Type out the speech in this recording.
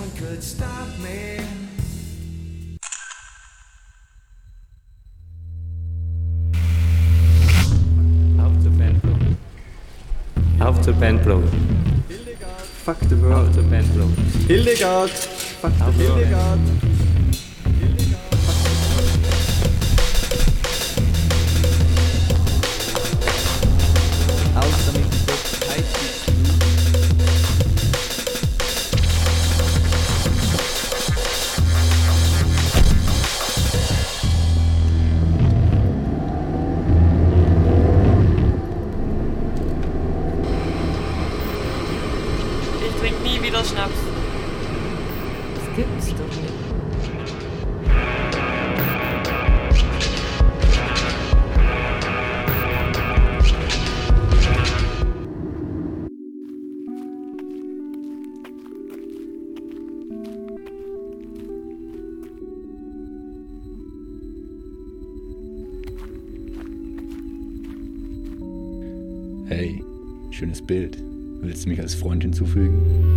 one could stop me. Auf zur Fuck the world. Auf zur Bandprobe. Hildegard. Fuck the world. Hildegard. Nie wieder Schnaps. Das gibt's doch nicht. Hey, schönes Bild. Willst du mich als Freund hinzufügen?